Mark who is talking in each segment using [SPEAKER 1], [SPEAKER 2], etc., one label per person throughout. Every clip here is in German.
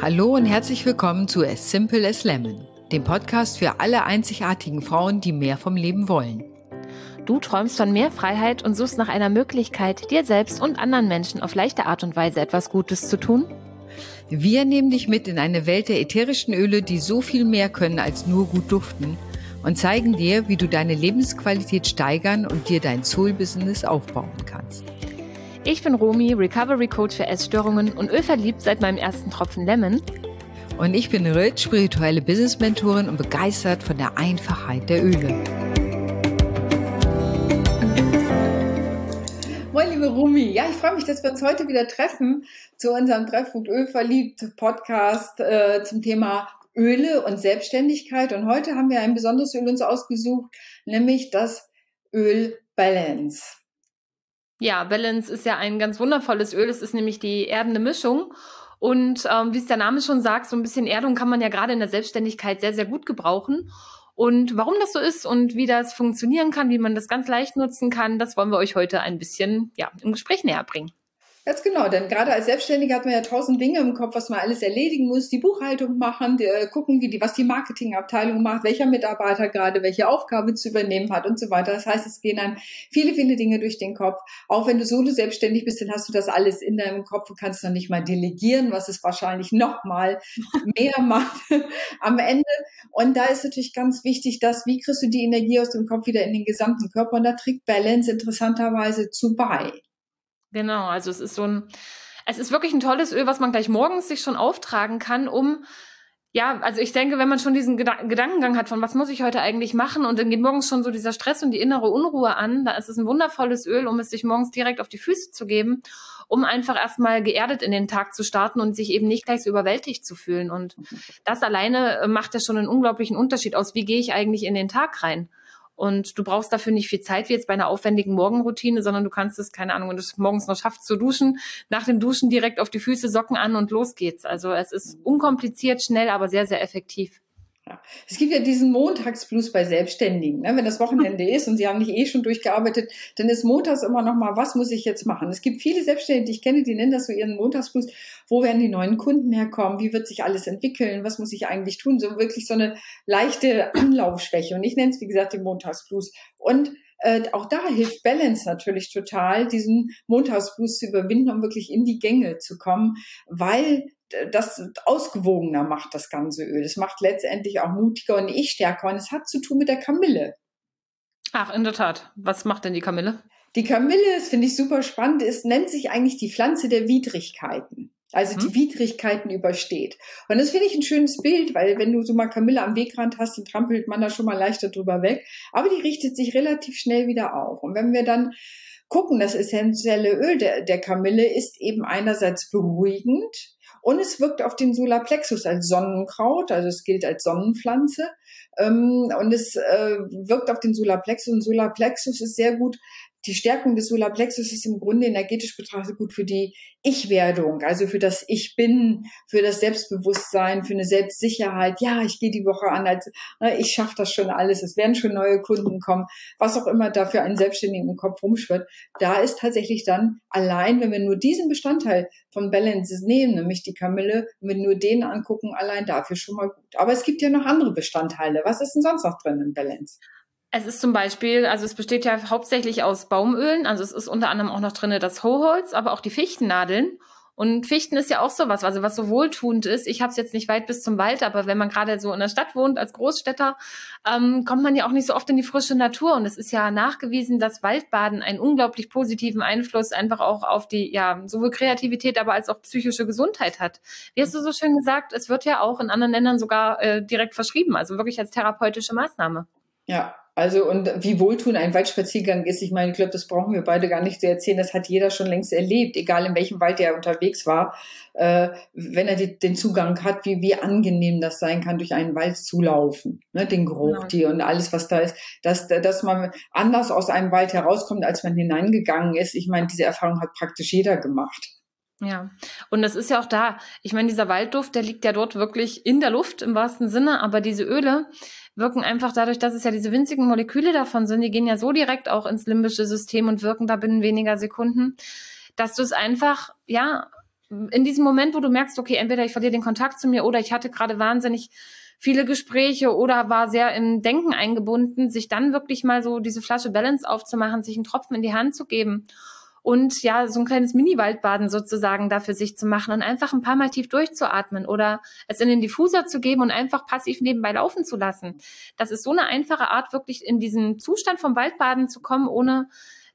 [SPEAKER 1] Hallo und herzlich willkommen zu As Simple as Lemon, dem Podcast für alle einzigartigen Frauen, die mehr vom Leben wollen.
[SPEAKER 2] Du träumst von mehr Freiheit und suchst nach einer Möglichkeit, dir selbst und anderen Menschen auf leichte Art und Weise etwas Gutes zu tun?
[SPEAKER 1] Wir nehmen dich mit in eine Welt der ätherischen Öle, die so viel mehr können als nur gut duften und zeigen dir, wie du deine Lebensqualität steigern und dir dein Soul-Business aufbauen kannst.
[SPEAKER 2] Ich bin Romy, Recovery Coach für Essstörungen und ölverliebt seit meinem ersten Tropfen Lemon.
[SPEAKER 1] Und ich bin Rit, spirituelle Business-Mentorin und begeistert von der Einfachheit der Öle. Moin, liebe Rumi. Ja, ich freue mich, dass wir uns heute wieder treffen zu unserem Treffpunkt Ölverliebt Podcast äh, zum Thema Öle und Selbstständigkeit. Und heute haben wir ein besonderes Öl uns ausgesucht, nämlich das Öl Balance.
[SPEAKER 2] Ja, Balance ist ja ein ganz wundervolles Öl. Es ist nämlich die erdende Mischung. Und ähm, wie es der Name schon sagt, so ein bisschen Erdung kann man ja gerade in der Selbstständigkeit sehr, sehr gut gebrauchen. Und warum das so ist und wie das funktionieren kann, wie man das ganz leicht nutzen kann, das wollen wir euch heute ein bisschen ja, im Gespräch näher bringen.
[SPEAKER 1] Ganz genau, denn gerade als Selbstständiger hat man ja tausend Dinge im Kopf, was man alles erledigen muss, die Buchhaltung machen, die, äh, gucken, wie die, was die Marketingabteilung macht, welcher Mitarbeiter gerade welche Aufgabe zu übernehmen hat und so weiter. Das heißt, es gehen dann viele, viele Dinge durch den Kopf. Auch wenn du solo selbstständig bist, dann hast du das alles in deinem Kopf und kannst noch nicht mal delegieren, was es wahrscheinlich noch mal mehr macht am Ende. Und da ist natürlich ganz wichtig, dass, wie kriegst du die Energie aus dem Kopf wieder in den gesamten Körper? Und da trägt Balance interessanterweise zu bei.
[SPEAKER 2] Genau, also es ist so ein, es ist wirklich ein tolles Öl, was man gleich morgens sich schon auftragen kann, um ja, also ich denke, wenn man schon diesen Geda Gedankengang hat von was muss ich heute eigentlich machen und dann geht morgens schon so dieser Stress und die innere Unruhe an, da ist es ein wundervolles Öl, um es sich morgens direkt auf die Füße zu geben, um einfach erstmal geerdet in den Tag zu starten und sich eben nicht gleich so überwältigt zu fühlen. Und das alleine äh, macht ja schon einen unglaublichen Unterschied aus, wie gehe ich eigentlich in den Tag rein. Und du brauchst dafür nicht viel Zeit wie jetzt bei einer aufwendigen Morgenroutine, sondern du kannst es, keine Ahnung, wenn du es morgens noch schaffst zu duschen, nach dem Duschen direkt auf die Füße, Socken an und los geht's. Also es ist unkompliziert, schnell, aber sehr, sehr effektiv.
[SPEAKER 1] Ja. Es gibt ja diesen Montagsblues bei Selbstständigen. Ne? Wenn das Wochenende ist und sie haben nicht eh schon durchgearbeitet, dann ist montags immer noch mal, was muss ich jetzt machen? Es gibt viele Selbstständige, die ich kenne, die nennen das so ihren Montagsblues. Wo werden die neuen Kunden herkommen? Wie wird sich alles entwickeln? Was muss ich eigentlich tun? So wirklich so eine leichte Anlaufschwäche. Und ich nenne es, wie gesagt, den Montagsblues. Und äh, auch da hilft Balance natürlich total, diesen Montagsblues zu überwinden, um wirklich in die Gänge zu kommen, weil das ausgewogener macht, das ganze Öl. Es macht letztendlich auch mutiger und ich stärker. Und es hat zu tun mit der Kamille.
[SPEAKER 2] Ach, in der Tat. Was macht denn die Kamille?
[SPEAKER 1] Die Kamille, das finde ich super spannend, ist, nennt sich eigentlich die Pflanze der Widrigkeiten. Also hm. die Widrigkeiten übersteht. Und das finde ich ein schönes Bild, weil wenn du so mal Kamille am Wegrand hast, dann trampelt man da schon mal leichter drüber weg. Aber die richtet sich relativ schnell wieder auf. Und wenn wir dann gucken, das essentielle Öl der, der Kamille ist eben einerseits beruhigend, und es wirkt auf den Solarplexus als Sonnenkraut, also es gilt als Sonnenpflanze. Ähm, und es äh, wirkt auf den Solarplexus. Und Solarplexus ist sehr gut die Stärkung des Solarplexus ist im Grunde energetisch betrachtet gut für die Ich-Werdung, also für das Ich bin, für das Selbstbewusstsein, für eine Selbstsicherheit. Ja, ich gehe die Woche an, als ne, ich schaffe das schon alles, es werden schon neue Kunden kommen, was auch immer da für einen Selbstständigen im Kopf rumschwirrt. Da ist tatsächlich dann allein, wenn wir nur diesen Bestandteil von Balance nehmen, nämlich die Kamille, wenn wir nur den angucken, allein dafür schon mal gut. Aber es gibt ja noch andere Bestandteile. Was ist denn sonst noch drin in Balance?
[SPEAKER 2] Es ist zum Beispiel, also es besteht ja hauptsächlich aus Baumölen, also es ist unter anderem auch noch drinne das Hoholz, aber auch die Fichtennadeln. Und Fichten ist ja auch sowas, also was so wohltuend ist. Ich habe es jetzt nicht weit bis zum Wald, aber wenn man gerade so in der Stadt wohnt als Großstädter, ähm, kommt man ja auch nicht so oft in die frische Natur. Und es ist ja nachgewiesen, dass Waldbaden einen unglaublich positiven Einfluss einfach auch auf die, ja, sowohl Kreativität, aber als auch psychische Gesundheit hat. Wie hast du so schön gesagt, es wird ja auch in anderen Ländern sogar äh, direkt verschrieben, also wirklich als therapeutische Maßnahme.
[SPEAKER 1] Ja, also und wie wohltun ein Waldspaziergang ist, ich meine, ich glaube, das brauchen wir beide gar nicht zu erzählen. Das hat jeder schon längst erlebt, egal in welchem Wald er unterwegs war, äh, wenn er die, den Zugang hat, wie wie angenehm das sein kann, durch einen Wald zu laufen, ne, den Geruch, die und alles, was da ist, dass dass man anders aus einem Wald herauskommt, als man hineingegangen ist. Ich meine, diese Erfahrung hat praktisch jeder gemacht.
[SPEAKER 2] Ja, und das ist ja auch da. Ich meine, dieser Waldduft, der liegt ja dort wirklich in der Luft im wahrsten Sinne, aber diese Öle, wirken einfach dadurch, dass es ja diese winzigen Moleküle davon sind, die gehen ja so direkt auch ins limbische System und wirken da binnen weniger Sekunden, dass du es einfach, ja, in diesem Moment, wo du merkst, okay, entweder ich verliere den Kontakt zu mir oder ich hatte gerade wahnsinnig viele Gespräche oder war sehr im Denken eingebunden, sich dann wirklich mal so diese Flasche Balance aufzumachen, sich einen Tropfen in die Hand zu geben und ja, so ein kleines Mini-Waldbaden sozusagen dafür sich zu machen und einfach ein paar Mal tief durchzuatmen oder es in den Diffuser zu geben und einfach passiv nebenbei laufen zu lassen. Das ist so eine einfache Art, wirklich in diesen Zustand vom Waldbaden zu kommen, ohne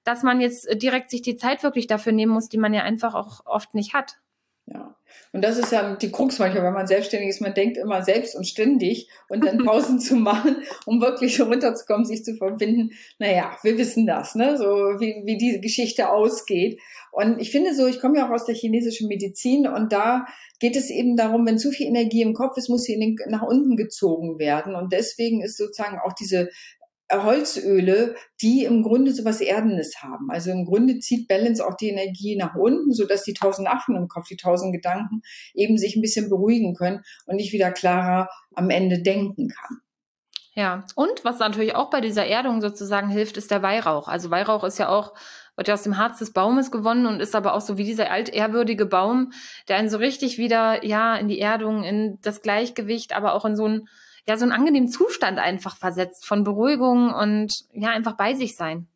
[SPEAKER 2] dass man jetzt direkt sich die Zeit wirklich dafür nehmen muss, die man ja einfach auch oft nicht hat.
[SPEAKER 1] Ja. Und das ist ja die Krux manchmal, wenn man selbstständig ist. Man denkt immer selbst und ständig und dann Pausen zu machen, um wirklich runterzukommen, sich zu verbinden. Naja, wir wissen das, ne? So wie, wie diese Geschichte ausgeht. Und ich finde so, ich komme ja auch aus der chinesischen Medizin und da geht es eben darum, wenn zu viel Energie im Kopf ist, muss sie den, nach unten gezogen werden. Und deswegen ist sozusagen auch diese Holzöle, die im Grunde so was Erdenes haben. Also im Grunde zieht Balance auch die Energie nach unten, so dass die tausend Affen im Kopf, die tausend Gedanken eben sich ein bisschen beruhigen können und ich wieder klarer am Ende denken kann.
[SPEAKER 2] Ja, und was natürlich auch bei dieser Erdung sozusagen hilft, ist der Weihrauch. Also Weihrauch ist ja auch, wird ja aus dem Harz des Baumes gewonnen und ist aber auch so wie dieser altehrwürdige Baum, der einen so richtig wieder, ja, in die Erdung, in das Gleichgewicht, aber auch in so ein ja so einen angenehmen Zustand einfach versetzt von Beruhigung und ja einfach bei sich sein.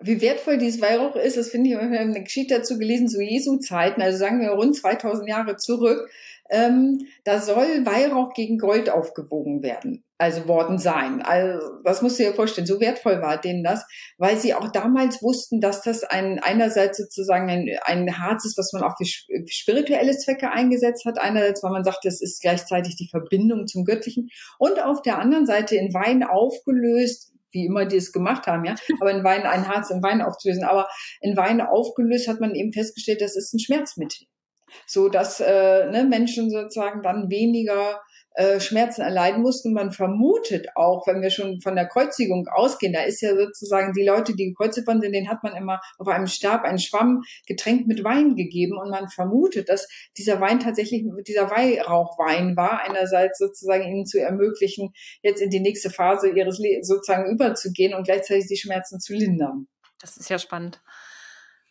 [SPEAKER 1] Wie wertvoll dieses Weihrauch ist, das finde ich, wir haben eine Geschichte dazu gelesen, zu Jesu-Zeiten, also sagen wir rund 2000 Jahre zurück, ähm, da soll Weihrauch gegen Gold aufgewogen werden, also worden sein. Also das musst du dir vorstellen, so wertvoll war denen das, weil sie auch damals wussten, dass das ein einerseits sozusagen ein, ein Harz ist, was man auch für spirituelle Zwecke eingesetzt hat, einerseits, weil man sagt, das ist gleichzeitig die Verbindung zum Göttlichen und auf der anderen Seite in Wein aufgelöst, wie immer die es gemacht haben, ja, aber in Wein ein Harz in Wein aufzulösen, aber in Wein aufgelöst hat man eben festgestellt, das ist ein Schmerzmittel. So dass äh, ne, Menschen sozusagen dann weniger äh, Schmerzen erleiden mussten. Man vermutet auch, wenn wir schon von der Kreuzigung ausgehen, da ist ja sozusagen die Leute, die gekreuzigt worden sind, denen hat man immer auf einem Stab einen Schwamm getränkt mit Wein gegeben und man vermutet, dass dieser Wein tatsächlich dieser Weihrauchwein war, einerseits sozusagen ihnen zu ermöglichen, jetzt in die nächste Phase ihres Lebens sozusagen überzugehen und gleichzeitig die Schmerzen zu lindern.
[SPEAKER 2] Das ist ja spannend.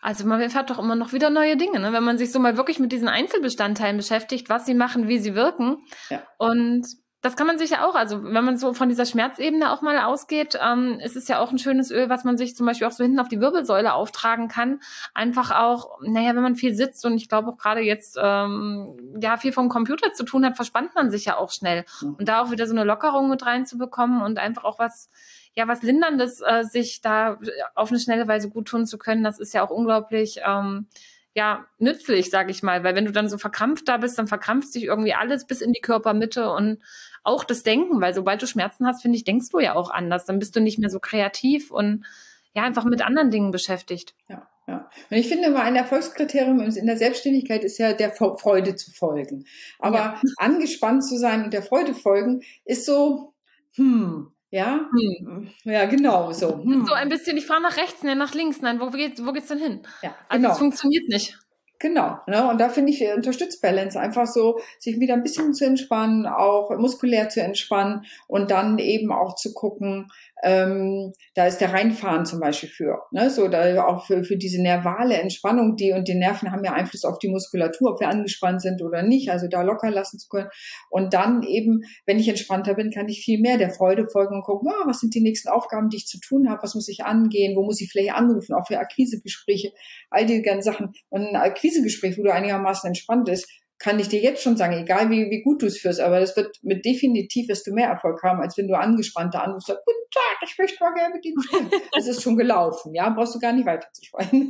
[SPEAKER 2] Also man erfährt doch immer noch wieder neue Dinge, ne? wenn man sich so mal wirklich mit diesen Einzelbestandteilen beschäftigt, was sie machen, wie sie wirken. Ja. Und das kann man sich ja auch, also wenn man so von dieser Schmerzebene auch mal ausgeht, ähm, es ist ja auch ein schönes Öl, was man sich zum Beispiel auch so hinten auf die Wirbelsäule auftragen kann. Einfach auch, naja, wenn man viel sitzt und ich glaube auch gerade jetzt ähm, ja viel vom Computer zu tun hat, verspannt man sich ja auch schnell. Und da auch wieder so eine Lockerung mit reinzubekommen und einfach auch was ja was Linderndes, äh, sich da auf eine schnelle Weise gut tun zu können, das ist ja auch unglaublich ähm, ja nützlich, sage ich mal, weil wenn du dann so verkrampft da bist, dann verkrampft sich irgendwie alles bis in die Körpermitte und auch das Denken, weil sobald du Schmerzen hast, finde ich, denkst du ja auch anders, dann bist du nicht mehr so kreativ und ja einfach mit anderen Dingen beschäftigt.
[SPEAKER 1] Ja. Ja. Und ich finde immer ein Erfolgskriterium in der Selbstständigkeit ist ja der Freude zu folgen. Aber ja. angespannt zu sein und der Freude folgen ist so, hm, ja, hm. ja, genau so.
[SPEAKER 2] Hm. So ein bisschen, ich fahre nach rechts, nein, nach links, nein, wo geht's, wo geht's denn hin? Ja, also genau. es funktioniert nicht.
[SPEAKER 1] Genau, ne? und da finde ich, unterstützt Balance einfach so, sich wieder ein bisschen zu entspannen, auch muskulär zu entspannen und dann eben auch zu gucken, ähm, da ist der Reinfahren zum Beispiel für, ne? so da auch für, für diese nervale Entspannung, die und die Nerven haben ja Einfluss auf die Muskulatur, ob wir angespannt sind oder nicht, also da locker lassen zu können. Und dann eben, wenn ich entspannter bin, kann ich viel mehr der Freude folgen und gucken, oh, was sind die nächsten Aufgaben, die ich zu tun habe, was muss ich angehen, wo muss ich vielleicht anrufen, auch für Akquisegespräche, all die ganzen Sachen. Und ein Akquisegespräch, wo du einigermaßen entspannt ist, kann ich dir jetzt schon sagen, egal wie, wie gut du es führst, aber das wird mit definitiv wirst du mehr Erfolg haben, als wenn du angespannter anrufst, sagst, guten Tag, ich möchte mal gerne mit Ihnen sprechen. Es ist schon gelaufen, ja, brauchst du gar nicht weiter zu sprechen.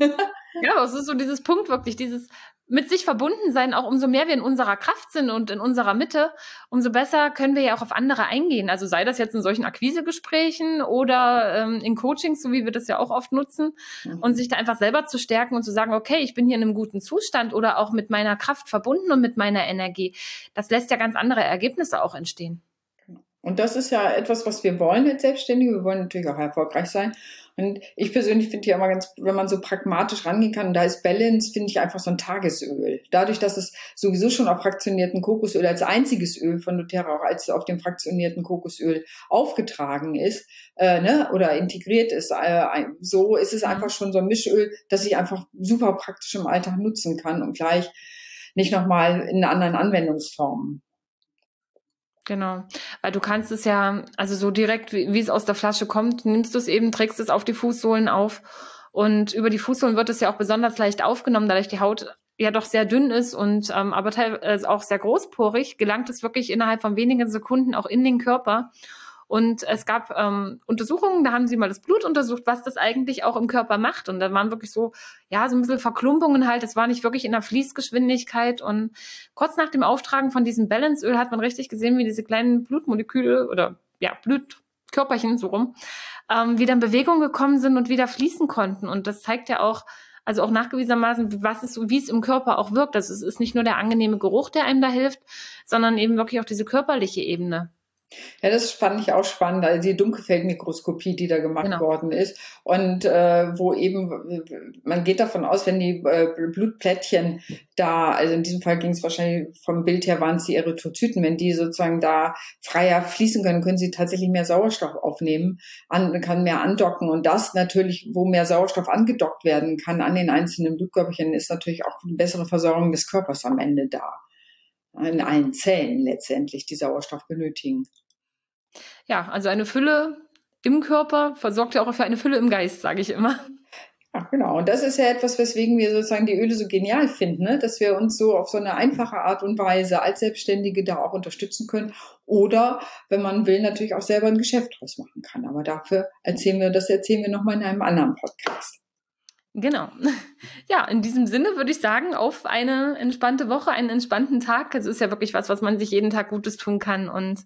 [SPEAKER 2] ja, es ist so dieses Punkt wirklich, dieses mit sich verbunden sein, auch umso mehr wir in unserer Kraft sind und in unserer Mitte, umso besser können wir ja auch auf andere eingehen. Also sei das jetzt in solchen Akquisegesprächen oder ähm, in Coachings, so wie wir das ja auch oft nutzen, mhm. und sich da einfach selber zu stärken und zu sagen, okay, ich bin hier in einem guten Zustand oder auch mit meiner Kraft verbunden und mit meiner Energie. Das lässt ja ganz andere Ergebnisse auch entstehen.
[SPEAKER 1] Und das ist ja etwas, was wir wollen als Selbstständige. Wir wollen natürlich auch erfolgreich sein. Und ich persönlich finde ja immer ganz, wenn man so pragmatisch rangehen kann, da ist Balance, finde ich einfach so ein Tagesöl. Dadurch, dass es sowieso schon auf fraktionierten Kokosöl als einziges Öl von doTERRA auch als auf dem fraktionierten Kokosöl aufgetragen ist, äh, ne, oder integriert ist, äh, so ist es einfach schon so ein Mischöl, das ich einfach super praktisch im Alltag nutzen kann und gleich nicht nochmal in anderen Anwendungsformen.
[SPEAKER 2] Genau, weil du kannst es ja, also so direkt, wie, wie es aus der Flasche kommt, nimmst du es eben, trägst es auf die Fußsohlen auf und über die Fußsohlen wird es ja auch besonders leicht aufgenommen, dadurch die Haut ja doch sehr dünn ist und ähm, aber teilweise auch sehr großporig, gelangt es wirklich innerhalb von wenigen Sekunden auch in den Körper. Und es gab ähm, Untersuchungen, da haben sie mal das Blut untersucht, was das eigentlich auch im Körper macht. Und da waren wirklich so, ja, so ein bisschen Verklumpungen halt. Es war nicht wirklich in der Fließgeschwindigkeit. Und kurz nach dem Auftragen von diesem Balanceöl hat man richtig gesehen, wie diese kleinen Blutmoleküle oder ja, Blutkörperchen so rum, ähm, wieder in Bewegung gekommen sind und wieder fließen konnten. Und das zeigt ja auch, also auch nachgewiesenermaßen, was es, wie es im Körper auch wirkt. Also es ist nicht nur der angenehme Geruch, der einem da hilft, sondern eben wirklich auch diese körperliche Ebene.
[SPEAKER 1] Ja, das fand ich auch spannend, also die Dunkelfeldmikroskopie, die da gemacht genau. worden ist. Und äh, wo eben, man geht davon aus, wenn die äh, Blutplättchen da, also in diesem Fall ging es wahrscheinlich vom Bild her, waren es die Erythrozyten, wenn die sozusagen da freier fließen können, können sie tatsächlich mehr Sauerstoff aufnehmen, an, kann mehr andocken. Und das natürlich, wo mehr Sauerstoff angedockt werden kann an den einzelnen Blutkörperchen, ist natürlich auch eine bessere Versorgung des Körpers am Ende da in allen Zellen letztendlich, die Sauerstoff benötigen.
[SPEAKER 2] Ja, also eine Fülle im Körper versorgt ja auch für eine Fülle im Geist, sage ich immer.
[SPEAKER 1] Ja, genau. Und das ist ja etwas, weswegen wir sozusagen die Öle so genial finden, ne? dass wir uns so auf so eine einfache Art und Weise als Selbstständige da auch unterstützen können. Oder, wenn man will, natürlich auch selber ein Geschäft draus machen kann. Aber dafür erzählen wir, das erzählen wir nochmal in einem anderen Podcast.
[SPEAKER 2] Genau. Ja, in diesem Sinne würde ich sagen, auf eine entspannte Woche, einen entspannten Tag. Es ist ja wirklich was, was man sich jeden Tag Gutes tun kann. Und